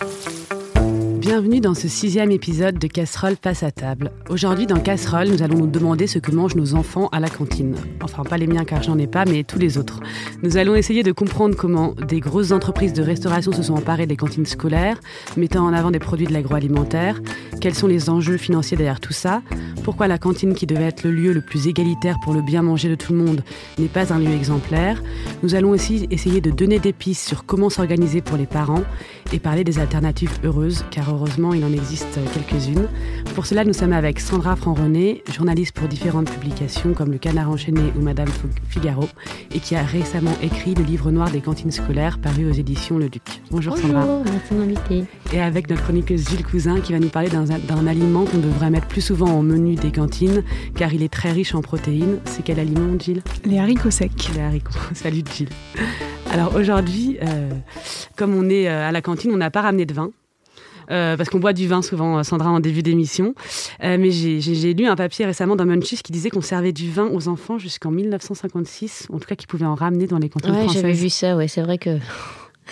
Thank you. Bienvenue dans ce sixième épisode de Casserole passe à table. Aujourd'hui dans Casserole, nous allons nous demander ce que mangent nos enfants à la cantine. Enfin pas les miens car j'en ai pas, mais tous les autres. Nous allons essayer de comprendre comment des grosses entreprises de restauration se sont emparées des cantines scolaires, mettant en avant des produits de l'agroalimentaire, quels sont les enjeux financiers derrière tout ça, pourquoi la cantine qui devait être le lieu le plus égalitaire pour le bien manger de tout le monde n'est pas un lieu exemplaire. Nous allons aussi essayer de donner des pistes sur comment s'organiser pour les parents et parler des alternatives heureuses car heureusement, il en existe quelques-unes. Pour cela, nous sommes avec Sandra Franc-René, journaliste pour différentes publications comme Le Canard enchaîné ou Madame Figaro, et qui a récemment écrit le livre noir des cantines scolaires paru aux éditions Le Duc. Bonjour, Sandra. Bonjour, merci de m'inviter. Et avec notre chroniqueuse Gilles Cousin qui va nous parler d'un aliment qu'on devrait mettre plus souvent au menu des cantines car il est très riche en protéines. C'est quel aliment, Gilles? Les haricots secs. Les haricots. Salut, Gilles. Alors aujourd'hui, euh, comme on est euh, à la cantine, on n'a pas ramené de vin. Euh, parce qu'on boit du vin souvent, euh, Sandra, en début d'émission. Euh, mais j'ai lu un papier récemment dans Munchies qui disait qu'on servait du vin aux enfants jusqu'en 1956, en tout cas qu'ils pouvaient en ramener dans les cantines ouais, J'avais vu ça, ouais, c'est vrai que.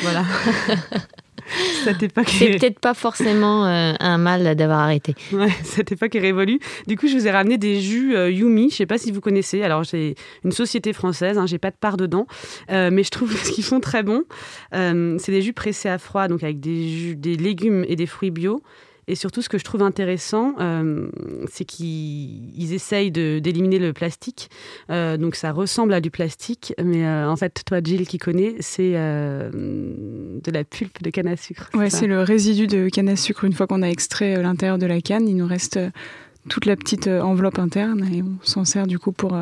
Voilà. Cette époque C'est peut-être pas forcément euh, un mal d'avoir arrêté. Ouais, cette époque est révolue. Du coup, je vous ai ramené des jus euh, Yumi. Je sais pas si vous connaissez. Alors, c'est une société française. Hein, J'ai pas de part dedans, euh, mais je trouve qu'ils font très bon. c'est des jus pressés à froid, donc avec des jus, des légumes et des fruits bio. Et surtout, ce que je trouve intéressant, euh, c'est qu'ils essayent d'éliminer le plastique. Euh, donc, ça ressemble à du plastique, mais euh, en fait, toi, Jill, qui connais, c'est de la pulpe de canne à sucre. Ouais, c'est le résidu de canne à sucre. Une fois qu'on a extrait l'intérieur de la canne, il nous reste toute la petite enveloppe interne et on s'en sert du coup pour,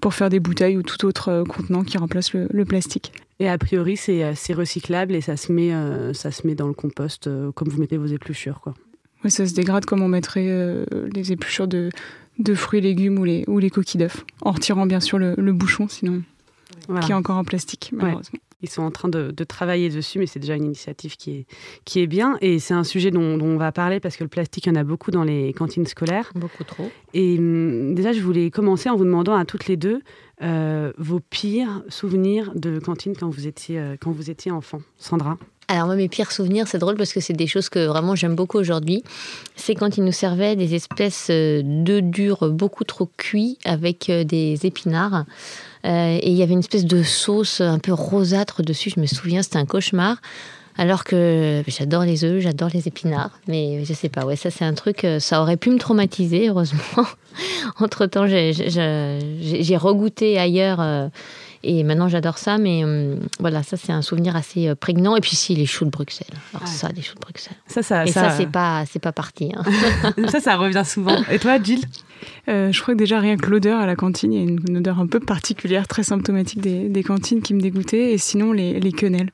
pour faire des bouteilles ou tout autre contenant qui remplace le, le plastique. Et a priori, c'est recyclable et ça se met, ça se met dans le compost comme vous mettez vos épluchures. Quoi. Oui, ça se dégrade comme on mettrait euh, les épluchures de, de, fruits et légumes ou les, ou les coquilles d'œufs, en retirant bien sûr le, bouchon, sinon, qui est encore en plastique, malheureusement. Ils sont en train de, travailler dessus, mais c'est déjà une initiative qui est, qui est bien. Et c'est un sujet dont, on va parler parce que le plastique, il y en a beaucoup dans les cantines scolaires. Beaucoup trop. Et hum, déjà, je voulais commencer en vous demandant à toutes les deux euh, vos pires souvenirs de cantine quand vous étiez, euh, quand vous étiez enfant. Sandra? Alors moi, mes pires souvenirs, c'est drôle parce que c'est des choses que vraiment j'aime beaucoup aujourd'hui. C'est quand ils nous servaient des espèces euh, d'œufs durs beaucoup trop cuits avec euh, des épinards. Euh, et il y avait une espèce de sauce un peu rosâtre dessus. Je me souviens, c'était un cauchemar. Alors que j'adore les œufs, j'adore les épinards, mais je sais pas, ouais, ça c'est un truc, ça aurait pu me traumatiser, heureusement. Entre temps, j'ai regoûté ailleurs et maintenant, j'adore ça, mais euh, voilà, ça, c'est un souvenir assez euh, prégnant. Et puis, si, les choux de Bruxelles. Alors, ça, les choux de Bruxelles. Ça, ça, Et ça, c'est pas, c'est pas parti. Hein. ça, ça revient souvent. Et toi, Jill? Euh, je crois que déjà rien que l'odeur à la cantine, il y a une, odeur un peu particulière, très symptomatique des, des cantines qui me dégoûtait. Et sinon, les, les quenelles.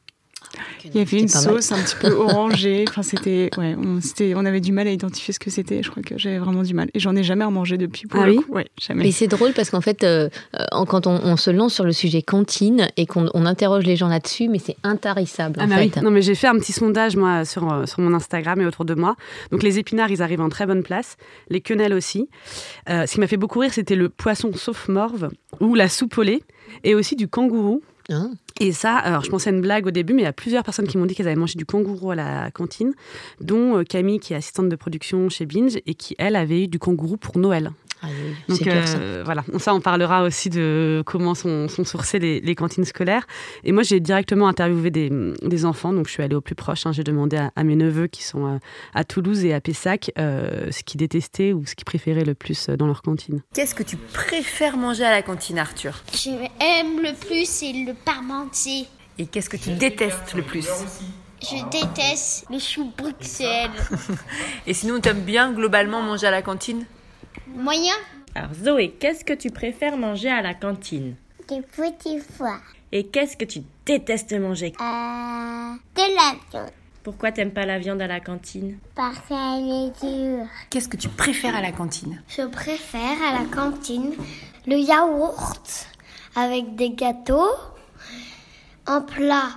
Il y avait une sauce un petit peu orangée. Enfin, c'était, ouais, on, on avait du mal à identifier ce que c'était. Je crois que j'avais vraiment du mal. Et j'en ai jamais remangé depuis. Pour ah oui ouais, jamais. Et c'est drôle parce qu'en fait, euh, euh, quand on, se lance sur le sujet cantine et qu'on interroge les gens là-dessus, mais c'est intarissable. Ah en bah fait. Non, mais j'ai fait un petit sondage moi sur, euh, sur mon Instagram et autour de moi. Donc les épinards, ils arrivent en très bonne place. Les quenelles aussi. ce qui m'a fait beaucoup rire, c'était le poisson sauf morve ou la soupe au lait et aussi du kangourou. Ah. Et ça, alors je pensais à une blague au début, mais il y a plusieurs personnes qui m'ont dit qu'elles avaient mangé du kangourou à la cantine, dont euh, Camille, qui est assistante de production chez Binge, et qui, elle, avait eu du kangourou pour Noël. Ah Donc euh, voilà, ça on parlera aussi de comment sont, sont sourcées les, cantines scolaires. Et moi j'ai directement interviewé des, enfants, donc je suis allée au plus proche. Hein. j'ai demandé à, mes neveux qui sont euh, à Toulouse et à Pessac euh, ce qu'ils détestaient ou ce qu'ils préféraient le plus dans leur cantine. Qu'est-ce que tu préfères manger à la cantine, Arthur? J'aime le plus le parmentier. Et qu'est-ce que tu détestes le plus? Je déteste les choux Bruxelles. Et sinon, tu aimes bien globalement manger à la cantine? Moyen. Alors Zoé, qu'est-ce que tu préfères manger à la cantine? Des petits foies. Et qu'est-ce que tu détestes manger? Euh, De la viande. Pourquoi t'aimes pas la viande à la cantine? Parce qu'elle est dure. Qu'est-ce que tu préfères à la cantine? Je préfère à la cantine le yaourt avec des gâteaux. En plat,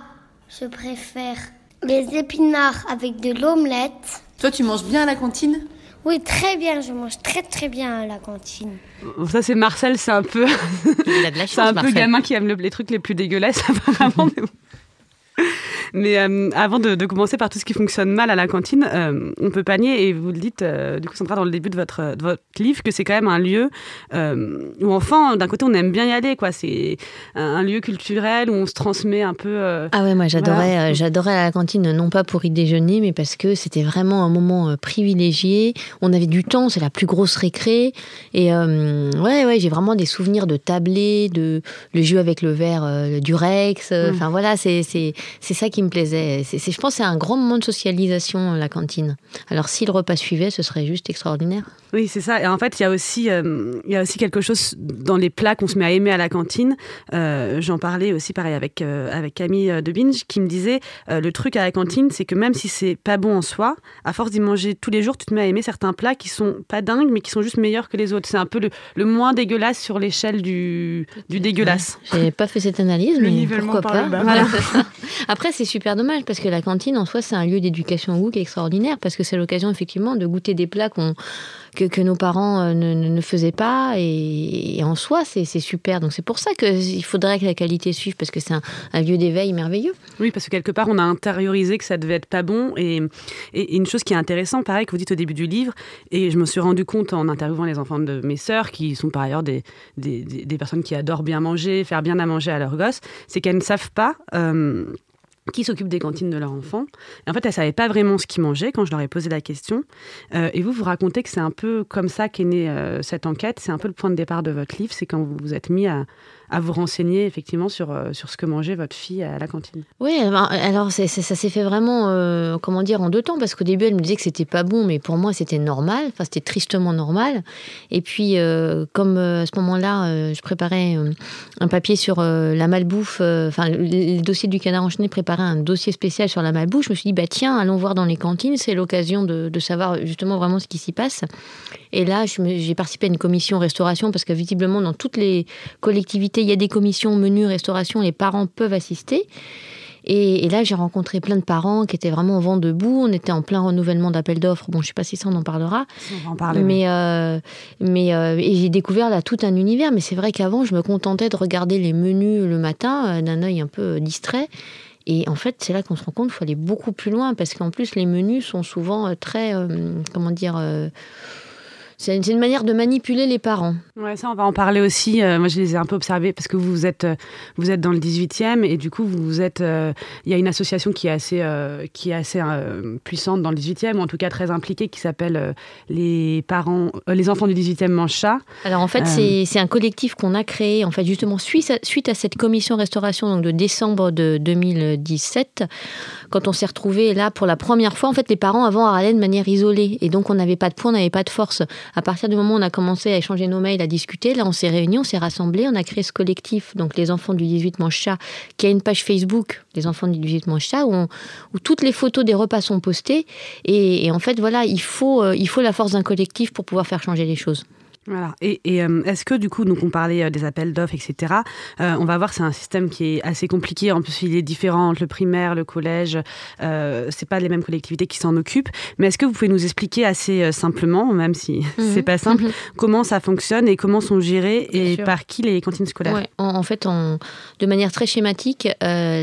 je préfère les épinards avec de l'omelette. Toi, tu manges bien à la cantine? Oui, très bien. Je mange très très bien à la cantine. Ça, c'est Marcel, c'est un peu. Il a de la chance, C'est un peu gamin qui aime les trucs les plus dégueulasses, apparemment. Mais euh, avant de, commencer par tout ce qui fonctionne mal à la cantine, euh, on peut panier, et vous le dites, euh, du coup, Sandra, dans le début de votre, de votre livre, que c'est quand même un lieu où, enfant, d'un côté, on aime bien y aller. quoi. C'est un, lieu culturel où on se transmet un peu. ah ouais, moi, j'adorais j'adorais la cantine, non pas pour y déjeuner, mais parce que c'était vraiment un moment privilégié. On avait du temps, c'est la plus grosse récré. Et ouais, ouais, j'ai vraiment des souvenirs de tablés, de le jeu avec le verre du Rex. Mm. Enfin, voilà, c'est ça qui me plaisait. C'est, je pense que c'est un grand moment de socialisation, la cantine. Alors si le repas suivait, ce serait juste extraordinaire. Oui, c'est ça. Et en fait, il y, a aussi, euh, il y a aussi quelque chose dans les plats qu'on se met à aimer à la cantine. Euh, j'en parlais aussi, pareil, avec, euh, avec Camille de Binge, qui me disait le truc à la cantine, c'est que même si c'est pas bon en soi, à force d'y manger tous les jours, tu te mets à aimer certains plats qui sont pas dingues, mais qui sont juste meilleurs que les autres. C'est un peu le, le moins dégueulasse sur l'échelle du, du dégueulasse. J'ai pas fait cette analyse, mais pourquoi pas. Après, c'est super dommage parce que la cantine, en soi, c'est un lieu d'éducation au goût qui est extraordinaire parce que c'est l'occasion, effectivement, de goûter des plats qu'on que, nos parents euh, ne, faisaient pas. Et, en soi, c'est super. Donc c'est pour ça qu'il faudrait que la qualité suive, parce que c'est un, lieu d'éveil merveilleux. Oui, parce que quelque part, on a intériorisé que ça devait être pas bon. Et, et, une chose qui est intéressante, pareil, que vous dites au début du livre, et je me suis rendu compte en interviewant les enfants de mes sœurs, qui sont par ailleurs des, des, personnes qui adorent bien manger, faire bien à manger à leurs gosses, c'est qu'elles ne savent pas... Euh, qui s'occupent des cantines de leurs enfants. En fait, elles ne savaient pas vraiment ce qu'ils mangeaient quand je leur ai posé la question. Euh, et vous, vous racontez que c'est un peu comme ça qu'est née euh, cette enquête. C'est un peu le point de départ de votre livre. C'est quand vous vous êtes mis à, à vous renseigner effectivement sur, euh, sur ce que mangeait votre fille à la cantine. Oui, eh ben, alors ça s'est fait vraiment, euh, comment dire, en deux temps, parce qu'au début, elle me disait que c'était pas bon, mais pour moi, c'était normal, enfin, c'était tristement normal. Et puis, euh, comme à ce moment-là, je préparais un papier sur la malbouffe, enfin, le, dossier du canard enchaîné préparait un dossier spécial sur la malbouffe, je me suis dit, bah tiens, allons voir dans les cantines, c'est l'occasion de, de savoir justement vraiment ce qui s'y passe. Et là, j'ai participé à une commission restauration, parce que visiblement, dans toutes les collectivités, il y a des commissions menu restauration, les parents peuvent assister. Et, là, j'ai rencontré plein de parents qui étaient vraiment au vent debout. On était en plein renouvellement d'appel d'offres. Bon, je ne sais pas si ça, on en parlera. On va en parler. Mais, euh, mais euh, et j'ai découvert là tout un univers. Mais c'est vrai qu'avant, je me contentais de regarder les menus le matin euh, d'un œil un peu distrait. Et en fait, c'est là qu'on se rend compte qu'il faut aller beaucoup plus loin parce qu'en plus, les menus sont souvent très, comment dire, c'est une manière de manipuler les parents. Ouais, ça, on va en parler aussi. Euh, moi, je les ai un peu observés parce que vous êtes, euh, vous êtes dans le 18e et du coup, vous êtes. Euh, il y a une association qui est assez, qui est assez puissante dans le 18e, ou en tout cas très impliquée, qui s'appelle les parents, les enfants du 18e mangent chat. Alors en fait, c'est un collectif qu'on a créé, en fait, justement, suite à, suite à cette commission restauration donc de décembre de 2017, quand on s'est retrouvés là pour la première fois. En fait, les parents avant allaient de manière isolée et donc on n'avait pas de poids, on n'avait pas de force. À partir du moment où on a commencé à échanger nos mails, à discuter, là on s'est réunis, on s'est rassemblés, on a créé ce collectif, donc les enfants du 18 mange chat, qui a une page Facebook, les enfants du 18 mange chat, où, toutes les photos des repas sont postées. Et, en fait, voilà, il faut, euh, il faut la force d'un collectif pour pouvoir faire changer les choses. Voilà. Et, euh, est-ce que du coup, donc on parlait euh, des appels d'offres, etc. Euh, on va voir, c'est un système qui est assez compliqué. En plus, il est différent entre le primaire, le collège. C'est pas les mêmes collectivités qui s'en occupent. Mais est-ce que vous pouvez nous expliquer assez simplement, même si mhm. c'est pas simple, mhm. comment ça fonctionne et comment sont gérées et par qui les cantines scolaires ouais, en, fait, de manière très schématique,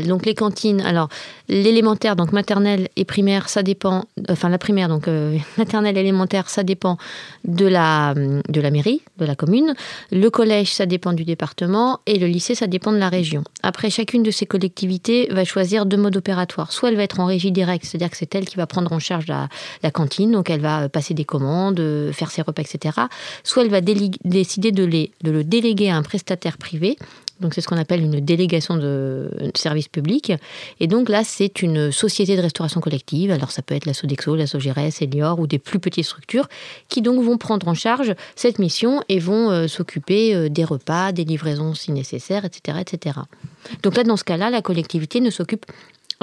donc les cantines. Alors l'élémentaire, donc maternelle et primaire, ça dépend. Enfin la primaire, donc maternelle, élémentaire, ça dépend de la de la mairie, de la commune. Le collège, ça dépend du département. Et le lycée, ça dépend de la région. Après, chacune de ces collectivités va choisir deux modes opératoires. Soit elle va être en régie directe, c'est-à-dire que c'est elle qui va prendre en charge la, cantine, donc elle va passer des commandes, faire ses repas, etc. Soit elle va décider de, de le déléguer à un prestataire privé donc c'est ce qu'on appelle une délégation de service public. Et donc là, c'est une société de restauration collective. Alors ça peut être la Sodexo, la Sogérès, Elior ou des plus petites structures qui donc vont prendre en charge cette mission et vont euh, s'occuper euh, des repas, des livraisons si nécessaire, etc., etc. Donc là, dans ce cas-là, la collectivité ne s'occupe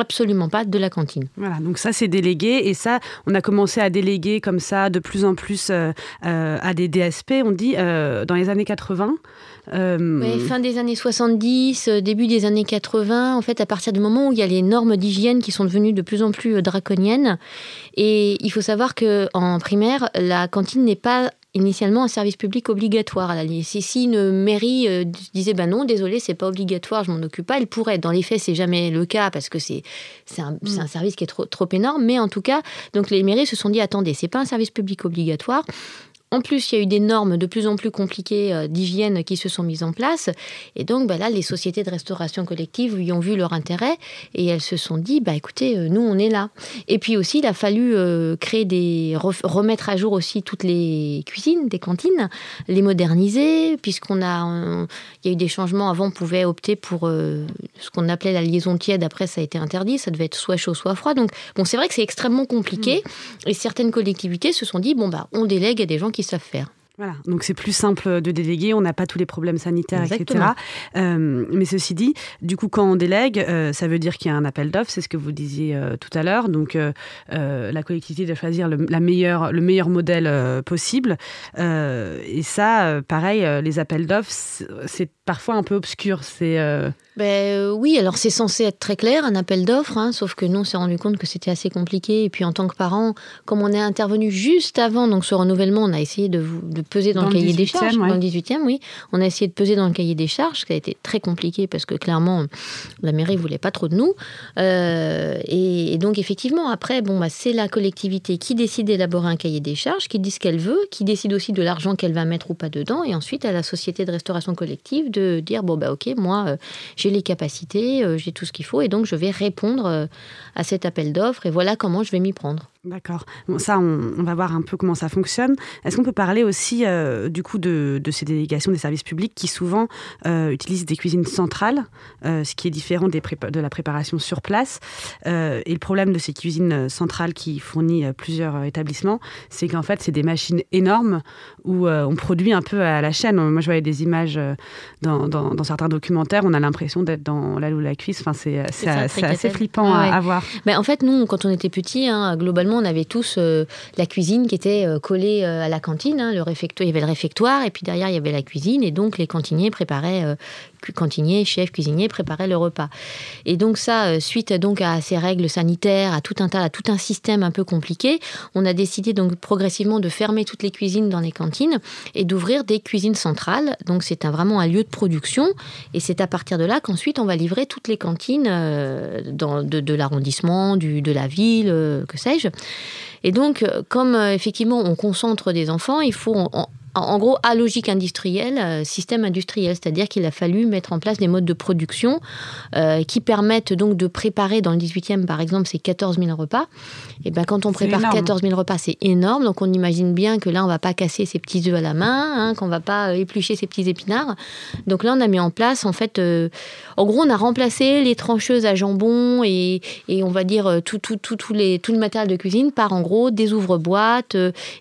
absolument pas de la cantine. Voilà, donc ça c'est délégué et ça on a commencé à déléguer comme ça de plus en plus euh, à des DSP, on dit dans les années 80. Euh, fin des années 70, euh, début des années 80, en fait, à partir du moment où il y a les normes d'hygiène qui sont devenues de plus en plus euh, draconiennes. Et il faut savoir qu'en primaire, la cantine n'est pas initialement un service public obligatoire. Si, si une mairie euh, disait ben non, désolé, c'est pas obligatoire, je m'en occupe pas, elle pourrait. Dans les faits, c'est jamais le cas parce que c'est un, mm. un, service qui est trop, trop énorme. Mais en tout cas, donc les mairies se sont dit attendez, c'est pas un service public obligatoire. En plus, il y a eu des normes de plus en plus compliquées euh, d'hygiène qui se sont mises en place. Et donc, bah là, les sociétés de restauration collective y ont vu leur intérêt et elles se sont dit, bah écoutez, euh, nous, on est là. Et puis aussi, il a fallu euh, créer des remettre à jour aussi toutes les cuisines, des cantines, les moderniser, puisqu'on a, il y a eu des changements. Avant, on pouvait opter pour ce qu'on appelait la liaison tiède. Après, ça a été interdit. Ça devait être soit chaud, soit froid. Donc, bon, c'est vrai que c'est extrêmement compliqué. Mmh. Et certaines collectivités se sont dit, bon, bah, on délègue à des gens qui savent faire. Voilà, donc c'est plus simple de déléguer, on n'a pas tous les problèmes sanitaires, etc. Euh, mais ceci dit, du coup, quand on délègue, euh, ça veut dire qu'il y a un appel d'offres, c'est ce que vous disiez euh, tout à l'heure. Donc, la collectivité doit choisir le, la meilleure, le meilleur modèle possible. et ça, pareil, les appels d'offres, c'est parfois un peu obscur. C'est ben, oui, alors c'est censé être très clair, un appel d'offres, hein, sauf que nous, on s'est rendu compte que c'était assez compliqué. Et puis en tant que parents, comme on est intervenu juste avant donc ce renouvellement, on a essayé de, de peser dans, le cahier des charges. Dans le 18e, oui. On a essayé de peser dans le cahier des charges, ce qui a été très compliqué parce que clairement, la mairie voulait pas trop de nous. Euh, et, donc effectivement, après, bon, bah, c'est la collectivité qui décide d'élaborer un cahier des charges, qui dit ce qu'elle veut, qui décide aussi de l'argent qu'elle va mettre ou pas dedans. Et ensuite, à la société de restauration collective de dire, bon, bah ok, moi, euh, j'ai les capacités, euh, j'ai tout ce qu'il faut, et donc je vais répondre à cet appel d'offres, et voilà comment je vais m'y prendre. D'accord. Bon, ça, on, va voir un peu comment ça fonctionne. Est-ce qu'on peut parler aussi euh, du coup de, ces délégations des services publics qui souvent utilisent des cuisines centrales, ce qui est différent des de la préparation sur place? et le problème de ces cuisines centrales qui fournissent plusieurs établissements, c'est qu'en fait, c'est des machines énormes où on produit un peu à la chaîne. Moi, je voyais des images dans, dans certains documentaires, on a l'impression d'être dans la ou la cuisse. Enfin, c'est assez flippant à, voir. Mais en fait, nous, quand on était petits, hein, globalement, on avait tous euh, la cuisine qui était euh, collée euh, à la cantine. Hein, le réfectoire, il y avait le réfectoire, et puis derrière, il y avait la cuisine, et donc les cantiniers préparaient cantinier, chef, cuisinier préparaient le repas. Et donc ça, suite donc à ces règles sanitaires, à tout un tas, à tout un système un peu compliqué, on a décidé donc progressivement de fermer toutes les cuisines dans les cantines et d'ouvrir des cuisines centrales. Donc c'est un, vraiment un lieu de production et c'est à partir de là qu'ensuite on va livrer toutes les cantines euh, de, l'arrondissement, de la ville, euh, que sais-je. Et donc, euh, comme effectivement on concentre des enfants, il faut en gros, à logique industrielle, euh, système industriel, c'est-à-dire qu'il a fallu mettre en place des modes de production euh, qui permettent donc de préparer dans le 18e, par exemple, ces 14 000 repas. Et ben, quand on prépare 14 000 repas, c'est énorme. Donc, on imagine bien que là, on va pas casser ses petits œufs à la main, hein, qu'on va pas euh, éplucher ses petits épinards. Donc là, on a mis en place, en fait, en gros, on a remplacé les trancheuses à jambon et, et on va dire tout, tout, tout, tout, les, tout le matériel de cuisine par, en gros, des ouvre-boîtes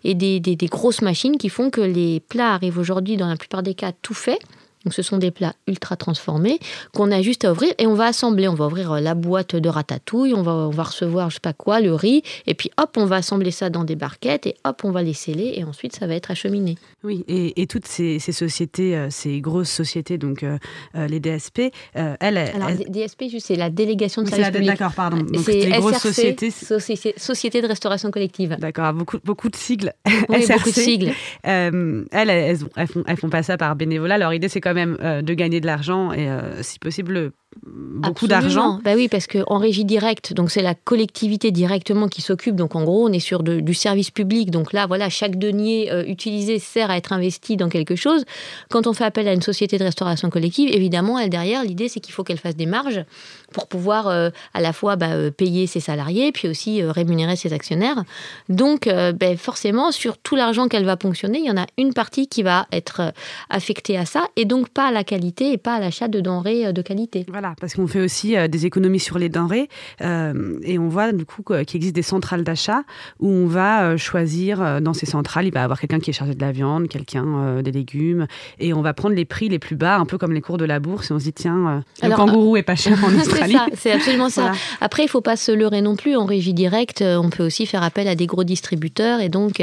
et des, des, des grosses machines qui font que les les plats arrivent aujourd'hui dans la plupart des cas tout faits. Donc ce sont des plats ultra transformés qu'on a juste à ouvrir et on va assembler. On va ouvrir euh, la boîte de ratatouille, on va, on va recevoir je sais pas quoi, le riz, et puis hop, on va assembler ça dans des barquettes et hop, on va les sceller et ensuite ça va être acheminé. Oui, et, toutes ces, sociétés, euh, ces grosses sociétés, donc euh, les DSP, elles, Alors DSP, c'est la délégation de services publics. D'accord, pardon. Donc c'est grosses sociétés. Société, de restauration collective. D'accord, beaucoup, beaucoup de sigles. Oui, beaucoup de sigles. elles, elles, font, elles font pas ça par bénévolat. Leur idée, c'est même euh, de gagner de l'argent et, euh, si possible, beaucoup d'argent. Bah oui, parce qu'en régie directe, donc c'est la collectivité directement qui s'occupe. Donc en gros, on est sur du service public. Donc là, voilà, chaque denier euh, utilisé sert à être investi dans quelque chose. Quand on fait appel à une société de restauration collective, évidemment, elle derrière, l'idée c'est qu'il faut qu'elle fasse des marges pour pouvoir euh, à la fois bah, euh, payer ses salariés, puis aussi rémunérer ses actionnaires. Donc ben, forcément, sur tout l'argent qu'elle va ponctionner, il y en a une partie qui va être affectée à ça, et donc pas à la qualité et pas à l'achat de denrées de qualité. Voilà, parce qu'on fait aussi euh, des économies sur les denrées euh, et on voit du coup qu'il existe des centrales d'achat où on va euh, choisir dans ces centrales, il va y avoir quelqu'un qui est chargé de la viande, quelqu'un des légumes et on va prendre les prix les plus bas, un peu comme les cours de la bourse et on se dit tiens, le kangourou est pas cher en Australie. c'est absolument ça. Après, il faut pas se leurrer non plus. En régie directe, on peut aussi faire appel à des gros distributeurs et donc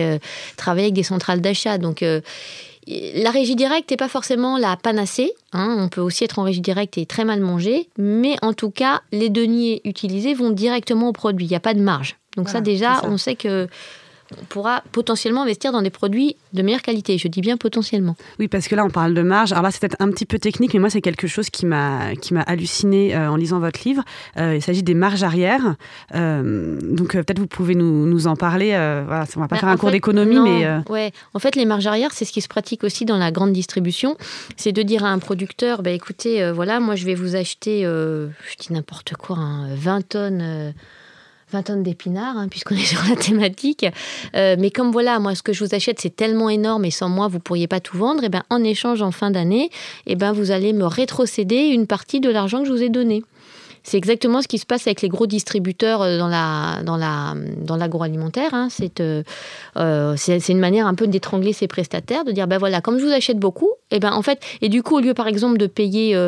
travailler avec des centrales d'achat. Donc la régie directe n'est pas forcément la panacée. Hein. On peut aussi être en régie directe et très mal manger. Mais en tout cas, les deniers utilisés vont directement au produit. Il n'y a pas de marge. Donc ça, déjà, on sait que pourra potentiellement investir dans des produits de meilleure qualité. Je dis bien potentiellement. Oui, parce que là, on parle de marge. Alors là, c'est peut-être un petit peu technique, mais moi, c'est quelque chose qui m'a halluciné euh, en lisant votre livre. Euh, il s'agit des marges arrière. Euh, donc peut-être vous pouvez nous, nous en parler. voilà, on va pas bah, faire un cours d'économie, mais ouais. En fait, les marges arrière, c'est ce qui se pratique aussi dans la grande distribution. C'est de dire à un producteur, bah, écoutez, voilà, moi, je vais vous acheter, je dis n'importe quoi, 20 hein, tonnes 20 tonnes d'épinards, hein, puisqu'on est sur la thématique. Euh, mais comme voilà, moi, ce que je vous achète, c'est tellement énorme et sans moi, vous pourriez pas tout vendre. Et ben, en échange, en fin d'année, et ben, vous allez me rétrocéder une partie de l'argent que je vous ai donné. C'est exactement ce qui se passe avec les gros distributeurs euh, dans la dans la dans l'agroalimentaire. Hein. Euh, c'est c'est une manière un peu d'étrangler ses prestataires, de dire ben voilà, comme je vous achète beaucoup, et ben en fait et du coup au lieu par exemple de payer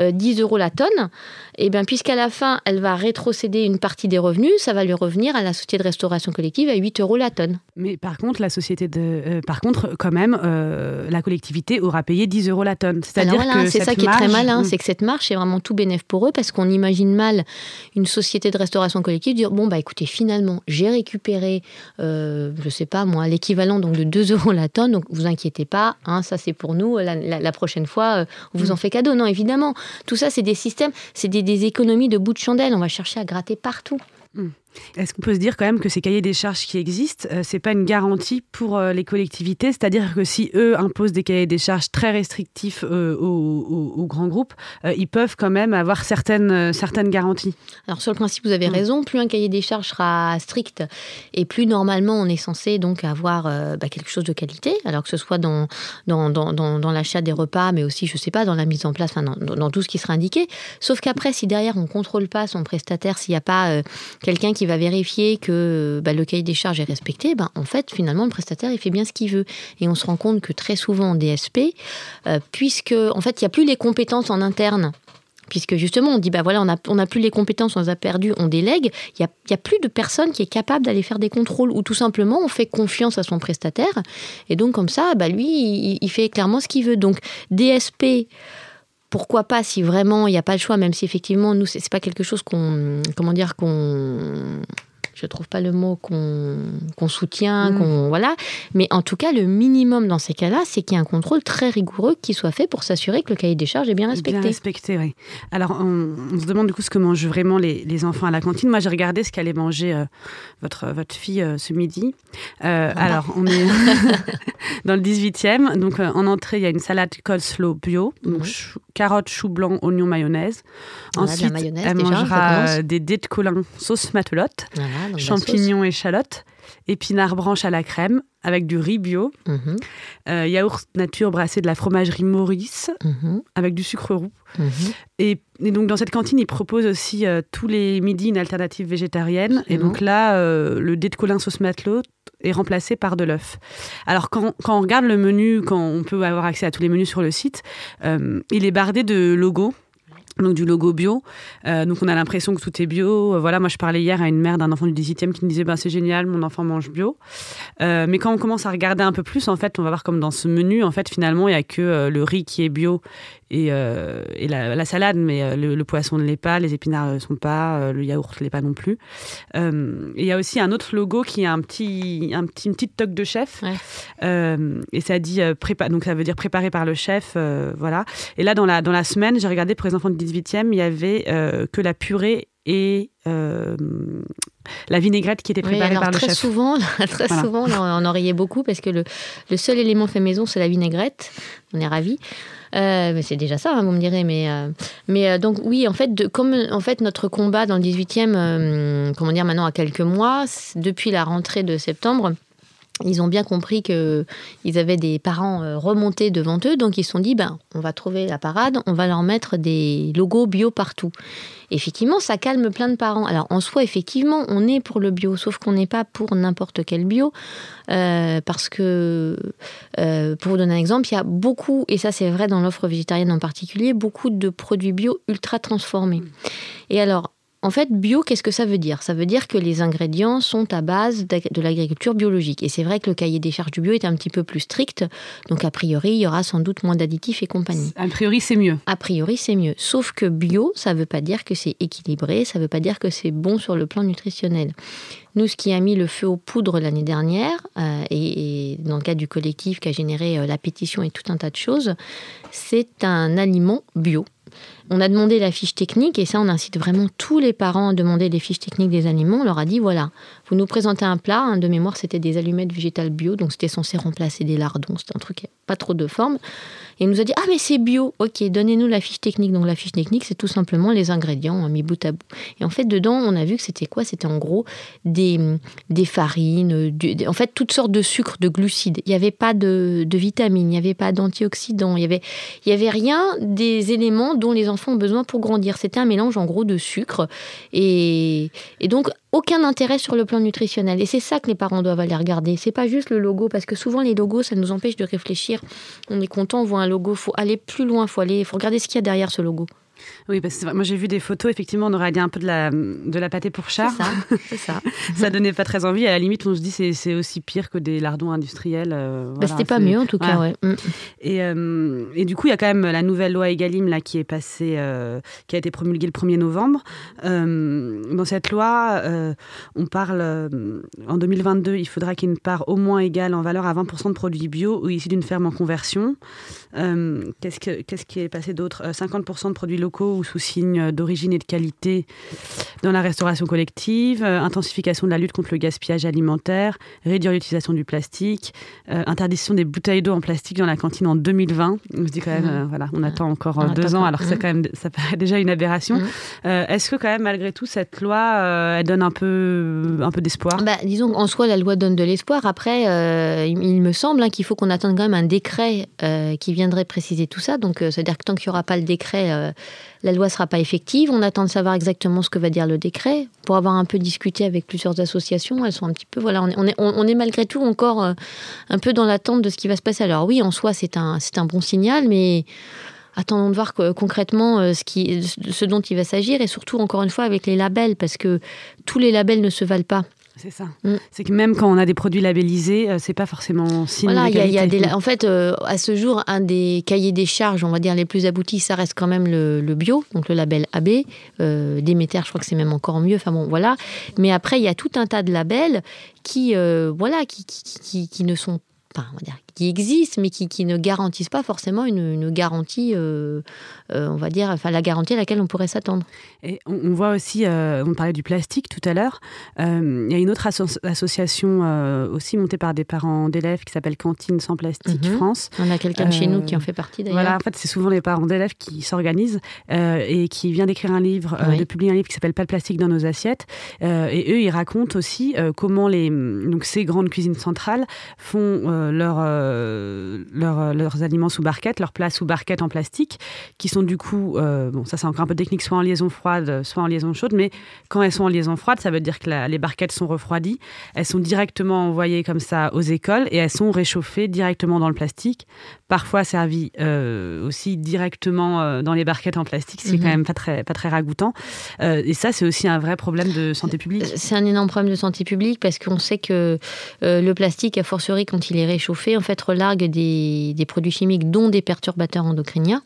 10 euros la tonne, et bien puisqu'à la fin, elle va rétrocéder une partie des revenus, ça va lui revenir à la société de restauration collective à 8 euros la tonne. Mais par contre, la société de, euh, par contre, quand même, euh, la collectivité aura payé 10 euros la tonne. C'est-à-dire que c'est ça qui est très malin, hmm. c'est que cette marche est vraiment tout bénéf pour eux parce qu'on imagine mal une société de restauration collective dire bon bah écoutez finalement j'ai récupéré, euh, je sais pas moi, l'équivalent donc de 2 euros la tonne, donc vous inquiétez pas, hein, ça c'est pour nous. La, prochaine fois, on vous en hmm. fait cadeau. Non évidemment, tout ça c'est des systèmes, c'est des des économies de bout de chandelle. On va chercher à gratter partout. Hmm. Est-ce qu'on peut se dire quand même que ces cahiers des charges qui existent, euh, c'est pas une garantie pour euh, les collectivités? C'est-à-dire que si eux imposent des cahiers des charges très restrictifs euh, aux, grands groupes, ils peuvent quand même avoir certaines, certaines garanties. Alors sur le principe, vous avez hmm. raison. Plus un cahier des charges sera strict et plus normalement on est censé donc avoir bah, quelque chose de qualité. Alors que ce soit dans dans, dans, dans, l'achat des repas, mais aussi je sais pas dans la mise en place, dans, dans, tout ce qui sera indiqué. Sauf qu'après, si derrière on contrôle pas son prestataire, s'il n'y a pas quelqu'un qui va vérifier que bah, le cahier des charges est respecté, bah, en fait, finalement, le prestataire, il fait bien ce qu'il veut. Et on se rend compte que très souvent en DSP, euh, puisque, en fait, il n'y a plus les compétences en interne puisque justement on dit bah voilà on n'a plus les compétences, on les a perdues, on délègue, il n'y a, plus de personne qui est capable d'aller faire des contrôles ou tout simplement on fait confiance à son prestataire et donc comme ça bah lui il, il fait clairement ce qu'il veut donc DSP pourquoi pas si vraiment il n'y a pas le choix, même si effectivement nous c'est pas quelque chose qu'on comment dire qu'on je trouve pas le mot qu'on soutient, mm. qu'on voilà. Mais en tout cas, le minimum dans ces cas-là, c'est qu'il y ait un contrôle très rigoureux qui soit fait pour s'assurer que le cahier des charges est bien respecté. Bien respecté, oui. Alors, on, se demande du coup ce que mangent vraiment les, enfants à la cantine. Moi, j'ai regardé ce qu'allait manger euh, votre, votre fille euh, ce midi. Euh, ah. Alors, on est dans le 18e. Donc, en entrée, il y a une salade coleslaw bio, donc carottes, choux blancs, oignons, mayonnaise. Ensuite, elle mangera des dés de colin sauce matelote. Voilà champignons, échalotes, épinards branches à la crème avec du riz bio, mhm. euh, yaourt nature brassé de la fromagerie Maurice mhm. avec du sucre roux. Mhm. Et, donc dans cette cantine, ils proposent aussi euh, tous les midis une alternative végétarienne. Et donc là, euh, le dé de colin sauce matelot est remplacé par de l'œuf. Alors quand, quand, on regarde le menu, quand on peut avoir accès à tous les menus sur le site, il est bardé de logos donc du logo bio. Euh, donc on a l'impression que tout est bio. Euh, voilà, moi je parlais hier à une mère d'un enfant du 18e qui me disait ben, c'est génial, mon enfant mange bio. Euh, mais quand on commence à regarder un peu plus, en fait, on va voir comme dans ce menu, en fait, finalement, il n'y a que le riz qui est bio et, et la, salade, mais le, poisson ne l'est pas, les épinards ne sont pas, le yaourt ne l'est pas non plus. Il y a aussi un autre logo qui a un petit, un petit, une petite toque de chef. et ça dit prépa donc ça veut dire préparé par le chef. voilà. Et là, dans la, dans la semaine, j'ai regardé pour les enfants du 18e, il y avait euh, que la purée et euh, la vinaigrette qui était préparée par le très chef. Souvent, très souvent, on en riait beaucoup parce que le, le seul élément fait maison, c'est la vinaigrette. On est ravis. Euh, c'est déjà ça, hein, vous me direz. Mais, mais donc oui, en fait, en fait notre combat dans le 18e, comment dire maintenant à quelques mois, depuis la rentrée de septembre, ils ont bien compris que ils avaient des parents euh, remontés devant eux, donc ils se sont dit ben on va trouver la parade, on va leur mettre des logos bio partout. Effectivement, ça calme plein de parents. Alors en soi, effectivement, on est pour le bio, sauf qu'on n'est pas pour n'importe quel bio, euh, parce que euh, pour vous donner un exemple, il y a beaucoup, et ça c'est vrai dans l'offre végétarienne en particulier, beaucoup de produits bio ultra transformés. Et alors en fait, bio, qu'est-ce que ça veut dire? Ça veut dire que les ingrédients sont à base de l'agriculture biologique. Et c'est vrai que le cahier des charges du bio est un petit peu plus strict. Donc, a priori, il y aura sans doute moins d'additifs et compagnie. A priori, c'est mieux. A priori, c'est mieux. Sauf que bio, ça ne veut pas dire que c'est équilibré, ça ne veut pas dire que c'est bon sur le plan nutritionnel. Nous, ce qui a mis le feu aux poudres l'année dernière, et, dans le cadre du collectif qui a généré la pétition et tout un tas de choses, c'est un aliment bio. On a demandé la fiche technique et ça, on incite vraiment tous les parents à demander les fiches techniques des aliments. On leur a dit voilà, vous nous présentez un plat. De mémoire, c'était des allumettes végétales bio, donc c'était censé remplacer des lardons. C'était un truc pas trop de forme. Et il nous a dit Ah, mais c'est bio Ok, donnez-nous la fiche technique. Donc la fiche technique, c'est tout simplement les ingrédients mis bout à bout. Et en fait, dedans, on a vu que c'était quoi? C'était en gros des, des farines, en fait, toutes sortes de sucres, de glucides. Il n'y avait pas de, de vitamines, il n'y avait pas d'antioxydants, il n'y avait, y avait rien des éléments dont les enfants ont besoin pour grandir. C'était un mélange en gros de sucre. Et, et donc, aucun intérêt sur le plan nutritionnel. Et c'est ça que les parents doivent aller regarder. C'est pas juste le logo, parce que souvent les logos, ça nous empêche de réfléchir. On est content, on voit un logo, faut aller plus loin, faut aller, faut regarder ce qu'il y a derrière ce logo. Oui, parce que moi j'ai vu des photos, effectivement, on aurait dit un peu de la, de la pâté pour chat. C'est ça, ça. ça donnait pas très envie. À la limite, on se dit c'est c'est aussi pire que des lardons industriels. Euh, bah, C'était pas mieux en tout cas, ouais. Mm. Et, euh, et, du coup, il y a quand même la nouvelle loi Egalim là, qui est passée, euh, qui a été promulguée le 1er novembre. dans cette loi, on parle, en 2022, il faudra qu'il y ait une part au moins égale en valeur à 20% de produits bio ou issus d'une ferme en conversion. Qu'est-ce, que, qu'est-ce qui est passé d'autre? 50% de produits locaux ou sous signe d'origine et de qualité dans la restauration collective, euh, intensification de la lutte contre le gaspillage alimentaire, réduire l'utilisation du plastique, euh, interdiction des bouteilles d'eau en plastique dans la cantine en 2020. On se dit quand même, mmh. euh, voilà, on attend encore deux ans, alors que ça, mmh. quand même, ça paraît déjà une aberration. Mmh. Est-ce que quand même, malgré tout, cette loi, elle donne un peu, un peu d'espoir? Bah, Disons qu'en soi, la loi donne de l'espoir. Après, il, me semble hein, qu'il faut qu'on attende quand même un décret qui viendrait préciser tout ça. Donc, c'est-à-dire que tant qu'il n'y aura pas le décret la loi ne sera pas effective. On attend de savoir exactement ce que va dire le décret. Pour avoir un peu discuté avec plusieurs associations, elles sont un petit peu. Voilà, on est, malgré tout encore euh, un peu dans l'attente de ce qui va se passer. Alors, oui, en soi, c'est un, un bon signal, mais attendons de voir concrètement euh, ce dont il va s'agir et surtout, encore une fois, avec les labels, parce que tous les labels ne se valent pas. C'est ça. Mm. C'est que même quand on a des produits labellisés, euh, c'est pas forcément signe voilà, de Y a des, en fait, euh, à ce jour, un des cahiers des charges, on va dire les plus aboutis, ça reste quand même le, bio, donc le label AB. Euh, Déméter, je crois que c'est même encore mieux. Enfin bon, voilà. Mais après, il y a tout un tas de labels qui, voilà, qui, qui, qui, ne sont on va dire, qui existent, mais qui, ne garantissent pas forcément une, garantie, euh, euh, on va dire, enfin la garantie à laquelle on pourrait s'attendre. Et on, voit aussi, euh, on parlait du plastique tout à l'heure, il y a une autre association aussi montée par des parents d'élèves qui s'appelle Cantine sans plastique mhm. France. On a quelqu'un chez nous qui en fait partie d'ailleurs. Voilà, en fait, c'est souvent les parents d'élèves qui s'organisent et qui vient d'écrire un livre, de publier un livre qui s'appelle Pas de plastique dans nos assiettes. et eux, ils racontent aussi comment les, donc, ces grandes cuisines centrales font euh, euh, leurs aliments sous barquette, leurs plats sous barquette en plastique, qui sont du coup, euh, bon, ça c'est encore un peu technique, soit en liaison froide, soit en liaison chaude, mais quand elles sont en liaison froide, ça veut dire que les barquettes sont refroidies, elles sont directement envoyées comme ça aux écoles et elles sont réchauffées directement dans le plastique, parfois servies aussi directement dans les barquettes en plastique, ce qui est quand mhm. même pas très, pas très ragoûtant. et ça, c'est aussi un vrai problème de santé publique. C'est un énorme problème de santé publique parce qu'on sait que le plastique, a fortiori quand il est réchauffé, en fait relargue des, des produits chimiques, dont des perturbateurs endocriniens.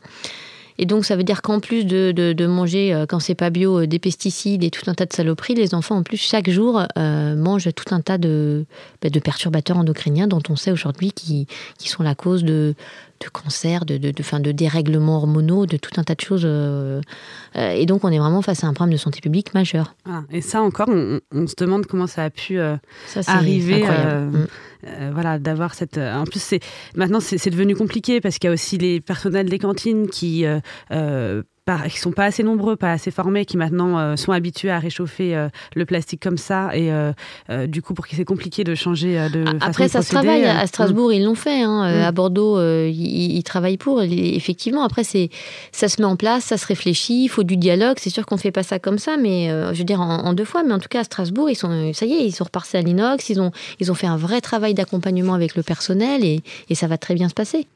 Et donc, ça veut dire qu'en plus de, de, manger, euh, quand c'est pas bio, euh, des pesticides et tout un tas de saloperies, les enfants, en plus, chaque jour, euh, mangent tout un tas de, bah, de perturbateurs endocriniens dont on sait aujourd'hui qui, qui sont la cause de, de cancer, de, de, de, fin, de dérèglements hormonaux, de tout un tas de choses. et donc, on est vraiment face à un problème de santé publique majeur. Ah, et ça encore, on, se demande comment ça a pu ça, arriver. Mm. voilà, d'avoir cette. En plus, c'est maintenant c'est devenu compliqué parce qu'il y a aussi les personnels des cantines qui euh, qui sont pas assez nombreux, pas assez formés, qui maintenant euh, sont habitués à réchauffer euh, le plastique comme ça, et euh, du coup pour qui c'est compliqué de changer de Après, ça se travaille. À Strasbourg, mm. ils l'ont fait. Hein. Mm. À Bordeaux, ils, travaillent pour. effectivement, après, c'est ça se met en place, ça se réfléchit, il faut du dialogue. C'est sûr qu'on fait pas ça comme ça, mais je veux dire en, deux fois. Mais en tout cas, à Strasbourg, ils sont, ça y est, ils sont repartis à l'inox. Ils ont, ils ont fait un vrai travail d'accompagnement avec le personnel, et, et, ça va très bien se passer.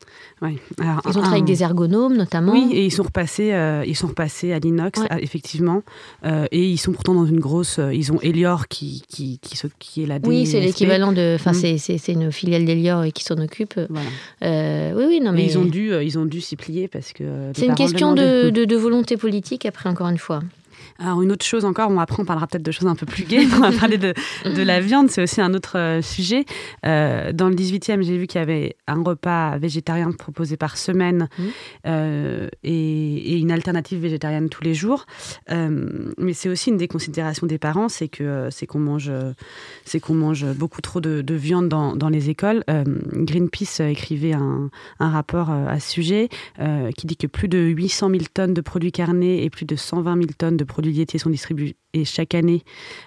ils ont travaillé avec des ergonomes, notamment. Oui, et ils sont repassés ils sont repassés à l'inox, effectivement. Euh, et ils sont pourtant dans une grosse. Euh, ils ont Elior qui, qui, qui, qui est la Oui, c'est l'équivalent de. Enfin, mm. c'est une filiale d'Elior qui s'en occupe. Euh, oui, oui, non, mais. ils ont dû, ils ont dû s'y plier parce que. C'est une question de, de, volonté politique, après, encore une fois. Alors une autre chose encore, on après on parlera peut-être de choses un peu plus gaies, on va parler de, de la viande, c'est aussi un autre euh, sujet. Euh, dans le 18e, j'ai vu qu'il y avait un repas végétarien proposé par semaine mmh. euh, et, et, une alternative végétarienne tous les jours. mais c'est aussi une des considérations des parents, c'est que c'est qu'on mange, c'est qu'on mange beaucoup trop de, de viande dans, dans, les écoles. Greenpeace écrivait un, un rapport à ce sujet qui dit que plus de 800 000 tonnes de produits carnés et plus de 120 000 tonnes de produits laitiers sont distribués chaque année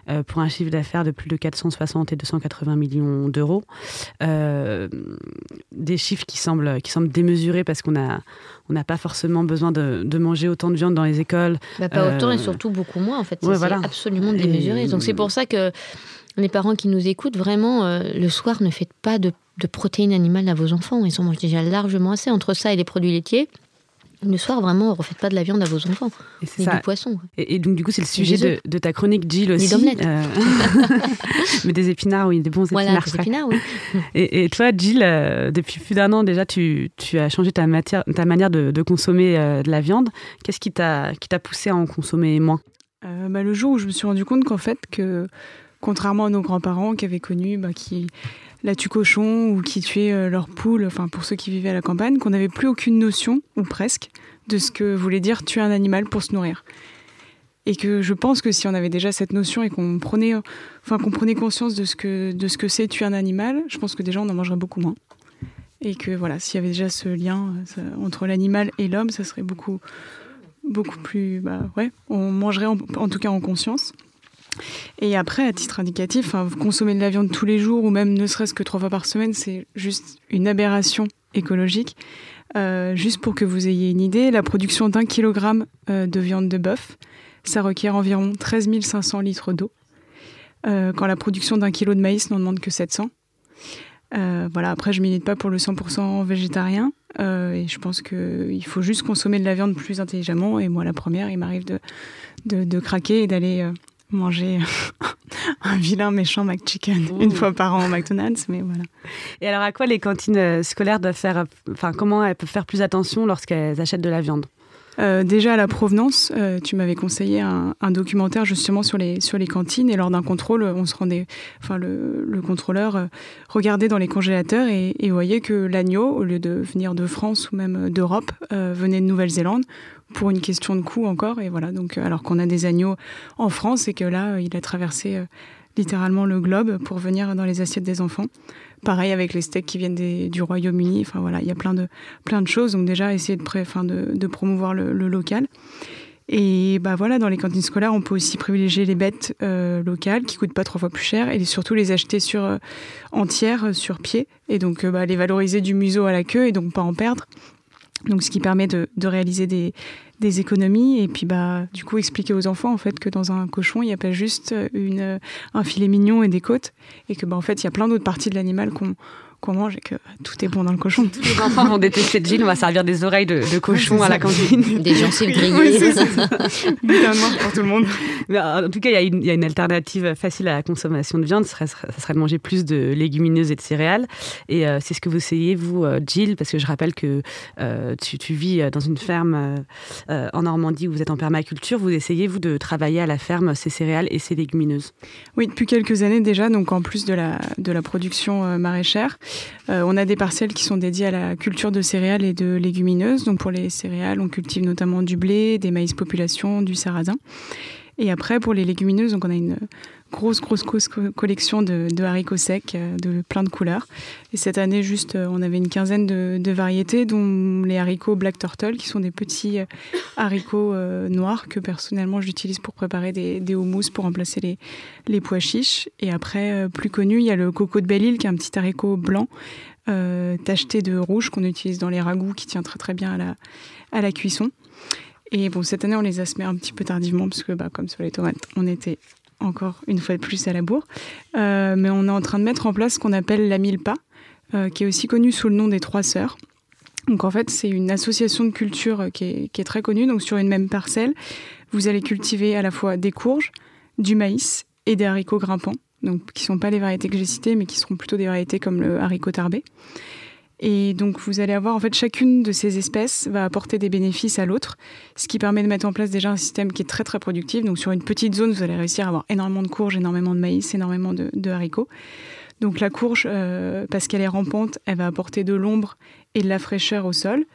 euh, pour un chiffre d'affaires de plus de 460 et 280 millions d'euros. Euh, des chiffres qui semblent, qui semblent démesurés parce qu'on on n'a pas forcément besoin de, de, manger autant de viande dans les écoles. Bah, pas autant et euh, surtout beaucoup moins en fait. c'est absolument démesuré. Donc c'est pour ça que les parents qui nous écoutent, vraiment, le soir, ne faites pas de, de protéines animales à vos enfants. Ils en mangent déjà largement assez. Entre ça et les produits laitiers, le soir, vraiment, refaites pas de la viande à vos enfants, ni du poisson. Et, donc, du coup, c'est le sujet de, ta chronique, Jill aussi. Euh... mais des épinards, oui, des bons voilà, épinards. Des épinards, oui. et, toi, Jill, euh, depuis plus d'un an déjà, tu, tu, as changé ta, matière, ta manière de, de consommer euh, de la viande. Qu'est-ce qui t'a poussé à en consommer moins? Euh, bah, Le jour où je me suis rendu compte qu'en fait, que contrairement à nos grands-parents qui avaient connu, bah, qui la tue cochon ou qui tuait euh, leurs poules, enfin pour ceux qui vivaient à la campagne, qu'on n'avait plus aucune notion, ou presque, de ce que voulait dire tuer un animal pour se nourrir. Et que je pense que si on avait déjà cette notion et qu'on prenait, enfin qu'on prenait conscience de ce que de ce que c'est tuer un animal, je pense que déjà on en mangerait beaucoup moins. Et que voilà, s'il y avait déjà ce lien entre l'animal et l'homme, ça serait beaucoup beaucoup plus, bah ouais, on mangerait en tout cas en conscience. Et après, à titre indicatif, consommer de la viande tous les jours ou même ne serait-ce que trois fois par semaine, c'est juste une aberration écologique. Euh, juste pour que vous ayez une idée, la production d'un kilogramme euh, de viande de bœuf, ça requiert environ 13 500 litres d'eau, euh, quand la production d'un kilo de maïs n'en demande que 700. voilà, après, je milite pas pour le 100% végétarien, et je pense qu'il faut juste consommer de la viande plus intelligemment. Et moi, la première, il m'arrive de, de, de, craquer et d'aller manger un vilain méchant McChicken une fois par an au McDonald's, mais voilà. Et alors, à quoi les cantines euh, scolaires doivent faire, enfin, comment elles peuvent faire plus attention lorsqu'elles achètent de la viande? Euh, déjà à la provenance, euh, tu m'avais conseillé un, documentaire justement sur les sur les cantines et lors d'un contrôle, on se rendait, enfin le, le contrôleur regardait dans les congélateurs et, et voyait que l'agneau, au lieu de venir de France ou même d'Europe, venait de Nouvelle-Zélande pour une question de coût encore. Et voilà, donc euh, alors qu'on a des agneaux en France et que là, euh, il a traversé euh, littéralement le globe pour venir dans les assiettes des enfants. Pareil avec les steaks qui viennent du Royaume-Uni. Enfin voilà, il y a plein de plein de choses. Donc déjà essayer de, promouvoir le, local. Et bah voilà, dans les cantines scolaires, on peut aussi privilégier les bêtes locales qui coûtent pas trois fois plus cher et surtout les acheter sur entières, sur pied, et donc bah, les valoriser du museau à la queue et donc pas en perdre. Donc, ce qui permet de, de réaliser des, des, économies et puis bah du coup expliquer aux enfants en fait que dans un cochon il n'y a pas juste une, un filet mignon et des côtes et que bah en fait il y a plein d'autres parties de l'animal qu'on qu'on mange et que tout est bon dans le cochon. Tous les enfants vont détester Jill, on va servir des oreilles de, cochon à la cantine. Des gencives grillées. Oui, pour tout le monde. Mais en tout cas, il y, y, a une alternative facile à la consommation de viande, ce serait, ça serait de manger plus de légumineuses et de céréales. Et euh, c'est ce que vous essayez, vous, euh, Jill, parce que je rappelle que euh, tu, tu, vis dans une ferme en Normandie où vous êtes en permaculture. Vous essayez, vous, de travailler à la ferme ces céréales et ces légumineuses Oui, depuis quelques années déjà, donc en plus de la, de la production maraîchère. Euh, on a des parcelles qui sont dédiées à la culture de céréales et de légumineuses. Donc pour les céréales, on cultive notamment du blé, des maïs population, du sarrasin. Et après, pour les légumineuses, donc on a une grosse, grosse, grosse collection de, haricots secs euh, de plein de couleurs. Et cette année, juste, euh, on avait une quinzaine de, variétés, dont les haricots Black Turtle, qui sont des petits euh, haricots noirs que personnellement j'utilise pour préparer des, des houmous pour remplacer les, pois chiches. Et après, plus connu, il y a le coco de Belle-Île, qui est un petit haricot blanc tacheté de rouge qu'on utilise dans les ragoûts, qui tient très très bien à la, à la cuisson. Et bon, cette année, on les a semés un petit peu tardivement, parce que bah, comme sur les tomates, on était encore une fois de plus à la bourre. Euh, mais on est en train de mettre en place ce qu'on appelle la Milpa, euh, qui est aussi connue sous le nom des Trois Sœurs. Donc en fait, c'est une association de culture qui est, qui est, très connue. Donc sur une même parcelle, vous allez cultiver à la fois des courges, du maïs et des haricots grimpants, donc qui sont pas les variétés que j'ai citées, mais qui seront plutôt des variétés comme le haricot tarbé. Et donc, vous allez avoir, en fait, chacune de ces espèces va apporter des bénéfices à l'autre, ce qui permet de mettre en place déjà un système qui est très, très productif. Donc, sur une petite zone, vous allez réussir à avoir énormément de courges, énormément de maïs, énormément de, haricots. Donc, la courge, euh, parce qu'elle est rampante, elle va apporter de l'ombre et de la fraîcheur au sol.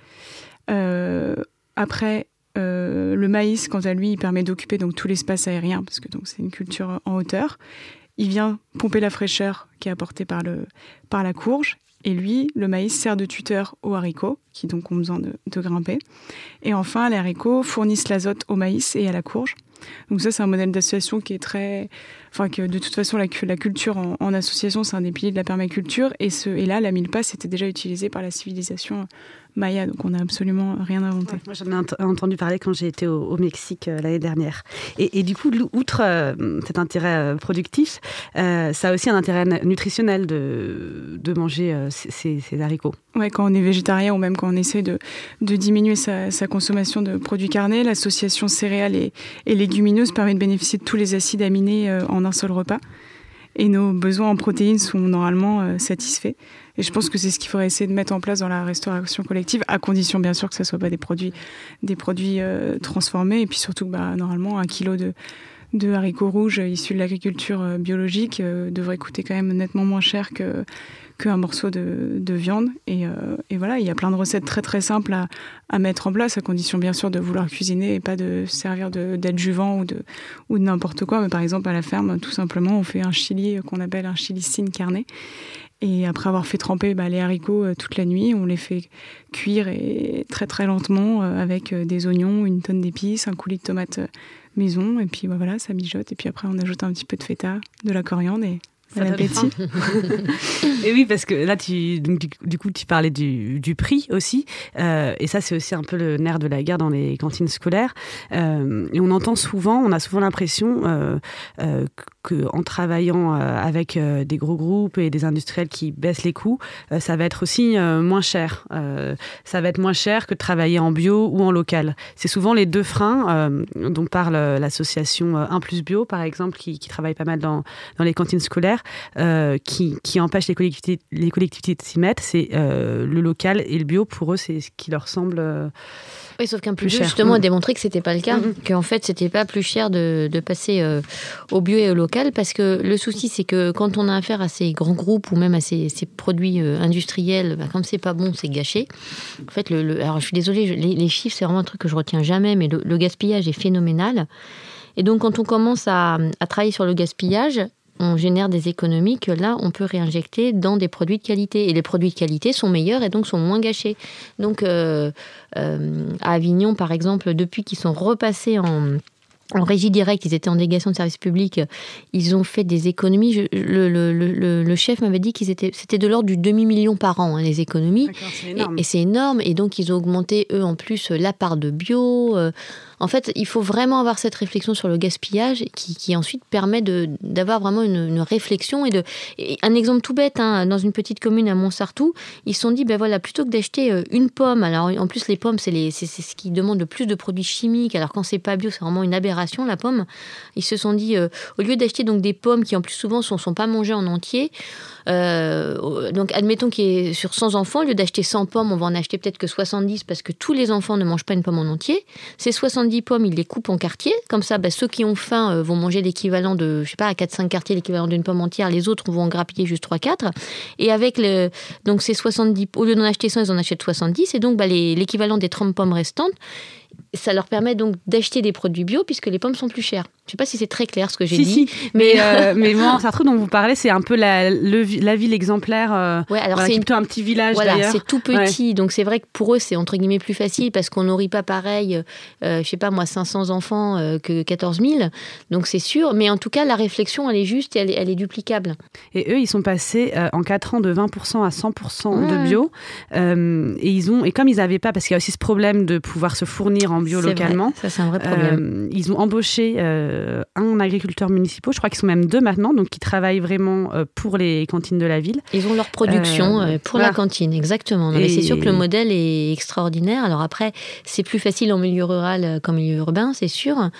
Euh, après, euh, le maïs, quant à lui, il permet d'occuper donc tout l'espace aérien, parce que c'est une culture en hauteur. Il vient pomper la fraîcheur qui est apportée par, le, par la courge. Et lui, le maïs sert de tuteur aux haricots, qui donc ont besoin de, grimper. Et enfin, les haricots fournissent l'azote au maïs et à la courge. Donc ça, c'est un modèle d'association qui est très... Enfin, que de toute façon, la, culture en, association, c'est un des piliers de la permaculture. Et, ce, et là, la milpa, c'était déjà utilisé par la civilisation Maya, donc on n'a absolument rien inventé. moi j'en ai entendu parler quand j'ai été au, Mexique euh, l'année dernière. Et, du coup, outre euh, cet intérêt euh, productif, ça a aussi un intérêt nutritionnel de, de manger ces, haricots. Ouais, quand on est végétarien ou même quand on essaie de, de diminuer sa, consommation de produits carnés, l'association céréales et, et légumineuses permet de bénéficier de tous les acides aminés en un seul repas. Et nos besoins en protéines sont normalement satisfaits. Et je pense que c'est ce qu'il faudrait essayer de mettre en place dans la restauration collective, à condition bien sûr que ce ne soit pas des produits, des produits euh, transformés. Et puis surtout, bah, normalement, un kilo de, de haricots rouges issus de l'agriculture euh, biologique euh, devrait coûter quand même nettement moins cher que qu'un morceau de, de viande. Et, et, voilà, il y a plein de recettes très très simples à, mettre en place, à condition bien sûr de vouloir cuisiner et pas de servir d'adjuvant ou de, ou n'importe quoi. Mais par exemple, à la ferme, tout simplement, on fait un chili qu'on appelle un chili sin carné. Et après avoir fait tremper bah, les haricots euh, toute la nuit, on les fait cuire très très lentement euh, avec euh, des oignons, une tonne d'épices, un coulis de tomates maison. Et puis bah, voilà, ça mijote. Et puis après, on ajoute un petit peu de feta, de la coriandre Bon appétit. et oui, parce que là, tu, du, coup, tu parlais du, prix aussi. et ça, c'est aussi un peu le nerf de la guerre dans les cantines scolaires. et on entend souvent, on a souvent l'impression euh, qu'en travaillant euh, avec euh, des gros groupes et des industriels qui baissent les coûts, euh, ça va être aussi moins cher. ça va être moins cher que de travailler en bio ou en local. C'est souvent les deux freins dont parle l'association 1 plus bio, par exemple, qui, travaille pas mal dans, dans les cantines scolaires, qui, qui empêchent les collectivités, les collectivités de s'y mettre. C'est le local et le bio, pour eux, c'est ce qui leur semble oui, sauf qu'un plus, cher. justement a mm. démontré que c'était pas le cas, mm-hmm. qu'en fait c'était pas plus cher de, de passer euh, au bio et au local, parce que le souci c'est que quand on a affaire à ces grands groupes ou même à ces, ces produits euh, industriels, bah, comme c'est pas bon, c'est gâché. En fait, le, alors je suis désolée, les, chiffres c'est vraiment un truc que je retiens jamais, mais le, gaspillage est phénoménal. Et donc quand on commence à, à travailler sur le gaspillage, on génère des économies que là, on peut réinjecter dans des produits de qualité. Et les produits de qualité sont meilleurs et donc sont moins gâchés. Donc, euh, euh, à Avignon, par exemple, depuis qu'ils sont repassés en en régie directe, ils étaient en délégation de service public, ils ont fait des économies. le, chef m'avait dit qu'ils étaient, c'était de l'ordre du demi-million par an, hein, les économies. Et, c'est énorme. Et donc, ils ont augmenté, eux, en plus, la part de bio. Euh, en fait, il faut vraiment avoir cette réflexion sur le gaspillage qui, ensuite permet d'avoir vraiment une, réflexion. Et, de, un exemple tout bête, hein, dans une petite commune à Montsartou, ils se sont dit, ben voilà, plutôt que d'acheter euh, une pomme, alors en plus les pommes, c'est ce qui demande le plus de produits chimiques, alors quand c'est pas bio, c'est vraiment une aberration la pomme. Ils se sont dit, euh, au lieu d'acheter donc des pommes qui en plus souvent sont, sont pas mangées en entier, euh, donc, admettons qu'il ait sur 100 enfants, au lieu d'acheter 100 pommes, on va en acheter peut-être que 70 parce que tous les enfants ne mangent pas une pomme en entier. Ces 70 pommes, ils les coupent en quartiers. Comme ça, bah, ceux qui ont faim euh, vont manger l'équivalent de, je sais pas, à 4-5 quartiers, l'équivalent d'une pomme entière. Les autres vont en grappiller juste 3-4. Et avec le, donc ces 70, au lieu d'en acheter 100, ils en achètent 70. Et donc, bah, l'équivalent des 30 pommes restantes, ça leur permet donc d'acheter des produits bio puisque les pommes sont plus chères. Je ne sais pas si c'est très clair ce que j'ai dit. Si. Mais, euh, mais moi, truc dont vous parlez, c'est un peu la, la ville exemplaire. Euh, ouais, alors c'est plutôt un petit village voilà, c'est tout petit. Donc c'est vrai que pour eux, c'est entre guillemets plus facile parce qu'on nourrit pas pareil, euh, je sais pas moi, 500 enfants euh, que 14 000. Donc c'est sûr. Mais en tout cas, la réflexion, elle est juste et elle, elle est duplicable. Et eux, ils sont passés en 4 ans de 20% à 100% de bio. et, ils ont, et comme ils n'avaient pas, parce qu'il y a aussi ce problème de pouvoir se fournir en bio localement. Ça, c'est un vrai problème. ils ont embauché euh, un agriculteur municipal, je crois qu'ils sont même deux maintenant, donc qui travaillent vraiment euh, pour les cantines de la ville. Ils ont leur production euh, pour la cantine, exactement. c'est sûr que le modèle est extraordinaire. Alors après, c'est plus facile en milieu rural qu'en milieu urbain, c'est sûr.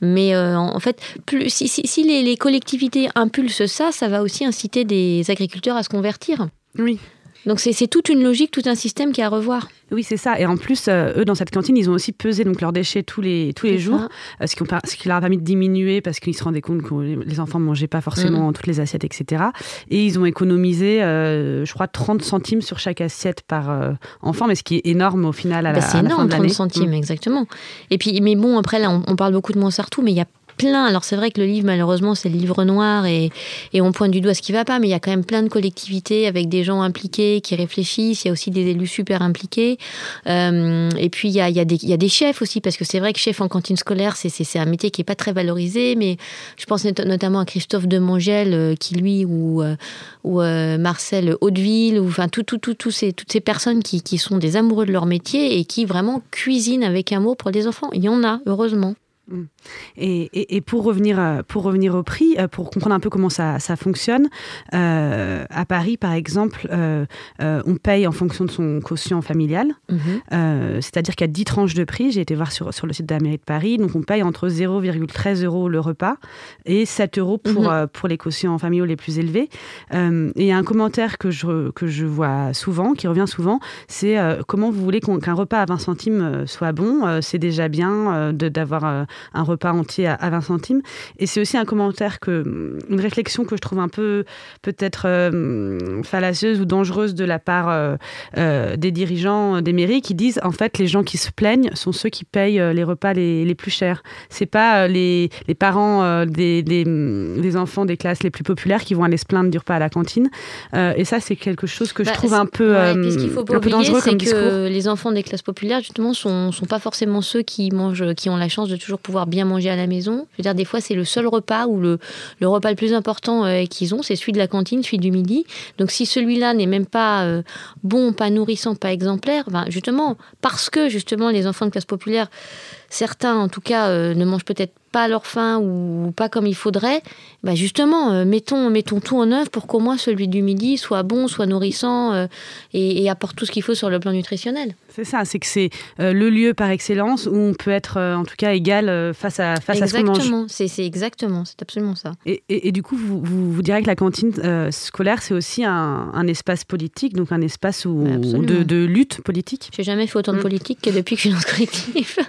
Mais en fait, plus, si, les, les collectivités impulsent ça, ça va aussi inciter des agriculteurs à se convertir. Oui. Donc c'est toute une logique, tout un système qui est à revoir. Oui, c'est ça. Et en plus, euh, eux, dans cette cantine, ils ont aussi pesé donc, leurs déchets tous les, tous les jours, euh, ce, qui ce, qui leur a permis de diminuer parce qu'ils se rendaient compte que les enfants ne mangeaient pas forcément mm. toutes les assiettes, etc. Et ils ont économisé, euh, je crois, 30 centimes sur chaque assiette par enfant, mais ce qui est énorme au final à bah, la, C'est énorme, 30 centimes, mm. exactement. Et puis, mais bon, après, là, on, on parle beaucoup de Montsartou, mais il y a plein. Alors c'est vrai que le livre, malheureusement, c'est le livre noir et, et, on pointe du doigt ce qui va pas, mais il y a quand même plein de collectivités avec des gens impliqués qui réfléchissent. Il y a aussi des élus super impliqués. Euh, et puis il y a, il, y a des, il y a, des, chefs aussi, parce que c'est vrai que chef en cantine scolaire, c'est un métier qui est pas très valorisé, mais je pense notamment à Christophe Demangel, euh, qui lui, ou, euh, ou Marcel Hauteville, ou enfin tout, tout, tout, tout ces, toutes ces personnes qui, qui sont des amoureux de leur métier et qui vraiment cuisinent avec mot pour les enfants. Il y en a, heureusement. Et, et, pour, revenir, euh, pour revenir au prix, euh, pour comprendre un peu comment ça, ça fonctionne, euh, à Paris, par exemple, on paye en fonction de son quotient familial. Mhm. C'est-à-dire qu'il y a 10 tranches de prix. J'ai été voir sur, sur le site de la mairie de Paris. Donc, on paye entre 0,13 euros le repas et 7 euros pour, mhm. pour les quotients familiaux les plus élevés. et il y a un commentaire que je, que je vois souvent, qui revient souvent, c'est comment vous voulez qu'un repas à 20 centimes soit bon C'est déjà bien d'avoir un repas entier à, 20 centimes. Et c'est aussi un commentaire, que, une réflexion que je trouve un peu peut-être euh, fallacieuse ou dangereuse de la part euh, euh, des dirigeants des mairies qui disent en fait les gens qui se plaignent sont ceux qui payent les repas les, les plus chers. C'est pas les, les, parents des, des, des, enfants des classes les plus populaires qui vont aller se plaindre du repas à la cantine. et ça, c'est quelque chose que je bah, trouve un peu, un peu dangereux comme que Les enfants des classes populaires, justement, sont, sont pas forcément ceux qui mangent, qui ont la chance de toujours pouvoir bien manger à la maison. Je veux dire, des fois, c'est le seul repas ou le, le repas le plus important euh, qu'ils ont, c'est celui de la cantine, celui du midi. Donc, si celui-là n'est même pas euh, bon, pas nourrissant, pas exemplaire, ben, justement, parce que justement les enfants de classe populaire, certains en tout cas, euh, ne mangent peut-être pas à leur faim ou pas comme il faudrait, bah justement, euh, mettons, mettons tout en œuvre pour qu'au moins celui du midi soit bon, soit nourrissant euh, et, apporte tout ce qu'il faut sur le plan nutritionnel. C'est ça, c'est que c'est le lieu par excellence où on peut être en tout cas égal face à, face à ce qu'on mange. Exactement, c'est exactement, c'est absolument ça. Et, et, du coup, vous, vous, direz que la cantine scolaire, c'est aussi un, un, espace politique, donc un espace où, de, de, lutte politique J'ai jamais fait autant de mm. politique que depuis que je suis dans ce collectif.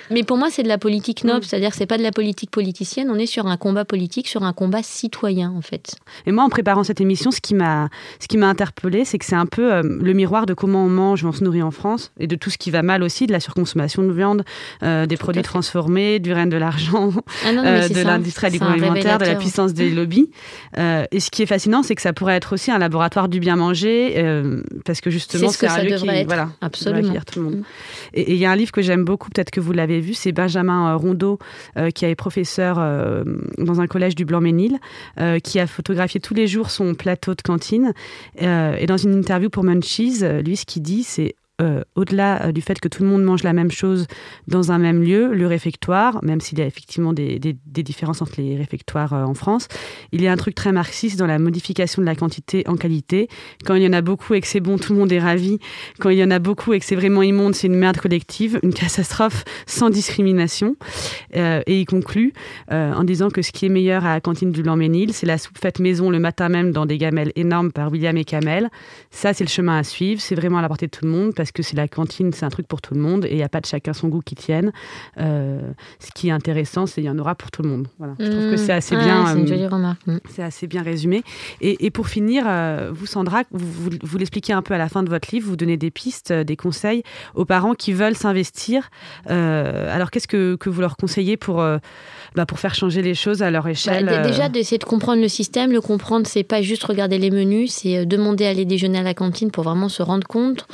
Mais pour moi, c'est de la politique noble, mm. c'est-à-dire c'est pas de la politique politicienne, on est sur un combat politique, sur un combat citoyen en fait. Et moi, en préparant cette émission, ce qui m'a, ce qui m'a interpellée, c'est que c'est un peu euh, le miroir de comment on mange, on se nourrit en France, et de tout ce qui va mal aussi, de la surconsommation de viande, euh, des produits transformés, du règne de l'argent, ah euh, de l'industrie agroalimentaire, de la puissance des lobbies. et ce qui est fascinant, c'est que ça pourrait être aussi un laboratoire du bien manger, parce que justement, c'est un lieu qui, être. voilà, absolument tout le monde. Mm. Et il y a un livre que j'aime beaucoup, peut-être que vous l'avez c'est Benjamin euh, Rondeau, euh, qui est professeur euh, dans un collège du Blanc-Ménil, qui a photographié tous les jours son plateau de cantine. et dans une interview pour Munchies, lui, ce qu'il dit, c'est euh, au-delà euh, du fait que tout le monde mange la même chose dans un même lieu, le réfectoire, même s'il y a effectivement des, différences entre les réfectoires euh, en France, il y a un truc très marxiste dans la modification de la quantité en qualité. Quand il y en a beaucoup et que c'est bon, tout le monde est ravi. Quand il y en a beaucoup et que c'est vraiment immonde, c'est une merde collective, une catastrophe sans discrimination. et il conclut en disant que ce qui est meilleur à la cantine du Blanc-Ménil, c'est la soupe faite maison le matin même dans des gamelles énormes par William et Kamel. Ça, c'est le chemin à suivre. C'est vraiment à la portée de tout le monde parce que c'est la cantine, c'est un truc pour tout le monde et il n'y a pas de chacun son goût qui tienne. Euh, ce qui est intéressant, c'est qu'il y en aura pour tout le monde. Voilà. Je trouve que c'est assez mmh. bien. C'est une jolie remarque. Mmh. C'est assez bien résumé. Et, pour finir, euh, vous Sandra, vous, vous, l'expliquez un peu à la fin de votre livre, vous donnez des pistes, euh, des conseils aux parents qui veulent s'investir. alors qu'est-ce que, que, vous leur conseillez pour bah, pour faire changer les choses à leur bah, échelle Déjà d'essayer de comprendre le système. Le comprendre, c'est pas juste regarder les menus, c'est demander à aller déjeuner à la cantine pour vraiment se rendre compte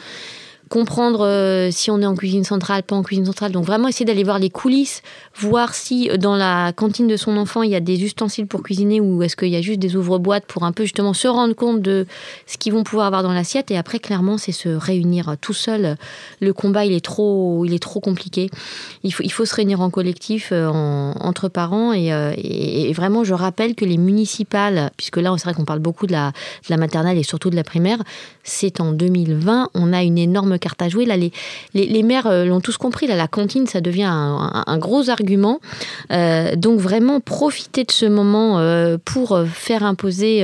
comprendre euh, si on est en cuisine centrale, pas en cuisine centrale. Donc vraiment essayer d'aller voir les coulisses, voir si euh, dans la cantine de son enfant il y a des ustensiles pour cuisiner ou est-ce qu'il y a juste des ouvre-boîtes pour un peu justement se rendre compte de ce qu'ils vont pouvoir avoir dans l'assiette. Et après clairement c'est se réunir tout seul. Le combat il est trop, il est trop compliqué. Il faut, il faut se réunir en collectif euh, entre parents et, et, vraiment je rappelle que les municipales, puisque là c'est vrai qu'on parle beaucoup de la maternelle et surtout de la primaire, c'est en 2020 on a une énorme cartes à jouer. Les, les, mères l'ont tous compris. Là, la cantine, ça devient un, gros argument. donc vraiment, profitez de ce moment pour faire imposer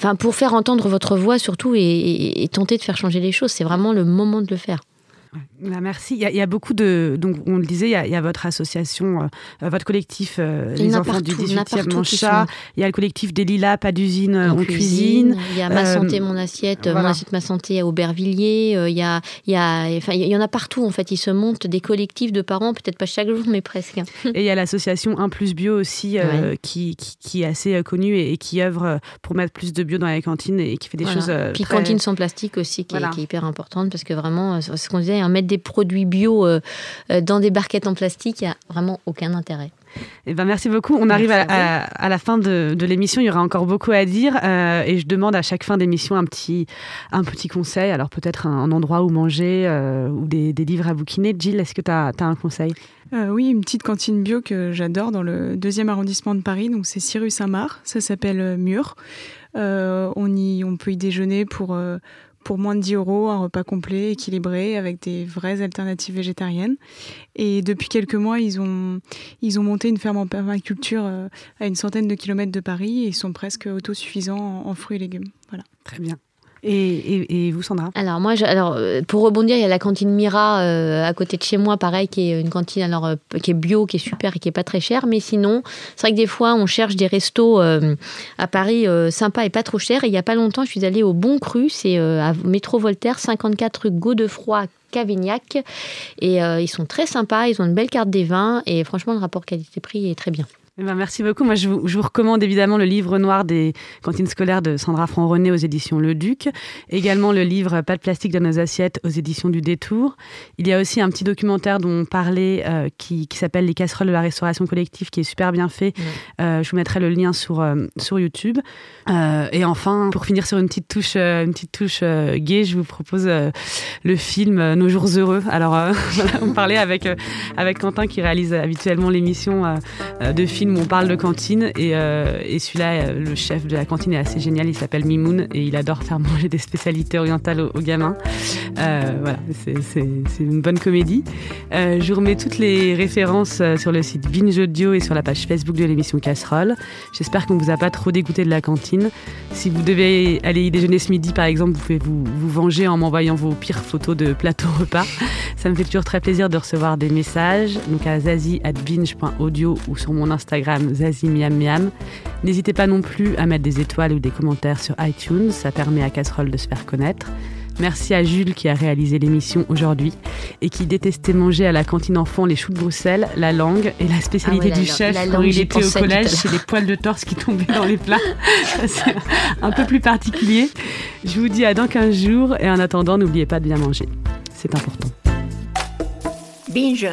enfin pour faire entendre votre voix surtout et, tenter de faire changer les choses. C'est vraiment le moment de le faire. Bah, merci. Il y, a, beaucoup de. Donc, on le disait, il y a, votre association, euh, votre collectif euh, Les Enfants du 18e Manchat. Il y a le collectif des Lilas, pas d'usine, en, cuisine. Il y a Ma Santé, Mon Assiette, Mon Assiette, Ma Santé à Aubervilliers. il, y a, il, y a, enfin, il y en a partout, en fait. Ils se montent des collectifs de parents, peut-être pas chaque jour, mais presque. et il y a l'association 1 plus bio aussi, qui, qui, est assez connue et, qui œuvre pour mettre plus de bio dans les cantines et qui fait des choses. Puis cantine sans plastique aussi, qui, est, qui, est, hyper importante parce que vraiment, ce qu'on disait, mettre des produits bio euh, euh, dans des barquettes en plastique, il n'y a vraiment aucun intérêt. Eh ben, merci beaucoup. On arrive à, la fin de, l'émission. Il y aura encore beaucoup à dire. Euh, et je demande à chaque fin d'émission un petit, un petit conseil. Alors peut-être un, endroit où manger ou des, livres à bouquiner. Jill, est-ce que tu as, un conseil? Oui, une petite cantine bio que j'adore dans le deuxième arrondissement de Paris. Donc c'est Cyrus Saint-Marc. Ça s'appelle Mur. on, y, on peut y déjeuner pour pour moins de 10 euros, un repas complet, équilibré, avec des vraies alternatives végétariennes. Et depuis quelques mois, ils ont, ils ont monté une ferme en permaculture euh, à une centaine de kilomètres de Paris et ils sont presque autosuffisants en, fruits et légumes. Voilà. Très bien. Et, vous, Sandra Alors moi, alors euh, pour rebondir, il y a la cantine Mira euh, à côté de chez moi, pareil, qui est une cantine alors euh, qui est bio, qui est super et qui est pas très chère. Mais sinon, c'est vrai que des fois, on cherche des restos à Paris sympas et pas trop chers. Et il y a pas longtemps, je suis allée au Bon Cru, c'est à Métro Voltaire, 54 rue Godefroy. Cavignac et ils sont très sympas, ils ont une belle carte des vins et franchement le rapport qualité-prix est très bien. Eh ben, merci beaucoup. Moi, je vous, je vous, recommande évidemment le livre noir des cantines scolaires de Sandra Franc-René aux éditions Le Duc. Également le livre Pas de plastique dans nos assiettes aux éditions du Détour. Il y a aussi un petit documentaire dont on parlait euh, qui, qui s'appelle Les casseroles de la restauration collective qui est super bien fait. Euh, je vous mettrai le lien sur, euh, sur YouTube. et enfin, pour finir sur une petite touche, une petite touche gay, je vous propose le film Nos jours heureux. Alors, on parlait avec, avec Quentin qui réalise habituellement l'émission de où on parle de cantine et, euh, celui-là, euh, le chef de la cantine est assez génial. Il s'appelle Mimoun et il adore faire manger des spécialités orientales aux, gamins. Euh, voilà, c'est une bonne comédie. je vous remets toutes les références sur le site Binge Audio et sur la page Facebook de l'émission Casserole. J'espère qu'on vous a pas trop dégoûté de la cantine. Si vous devez aller y déjeuner ce midi, par exemple, vous pouvez vous, venger en m'envoyant vos pires photos de plateau repas. Ça me fait toujours très plaisir de recevoir des messages. Donc à zazie@binge.audio ou sur mon Instagram Instagram Miam. N'hésitez pas non plus à mettre des étoiles ou des commentaires sur iTunes, ça permet à Casserole de se faire connaître. Merci à Jules qui a réalisé l'émission aujourd'hui et qui détestait manger à la cantine enfant les choux de Bruxelles, la langue et la spécialité ah du chef quand il était au collège, c'est les poils de torse qui tombaient dans les plats. c'est un peu plus particulier. Je vous dis à dans 15 jours et en attendant, n'oubliez pas de bien manger. C'est important. Binge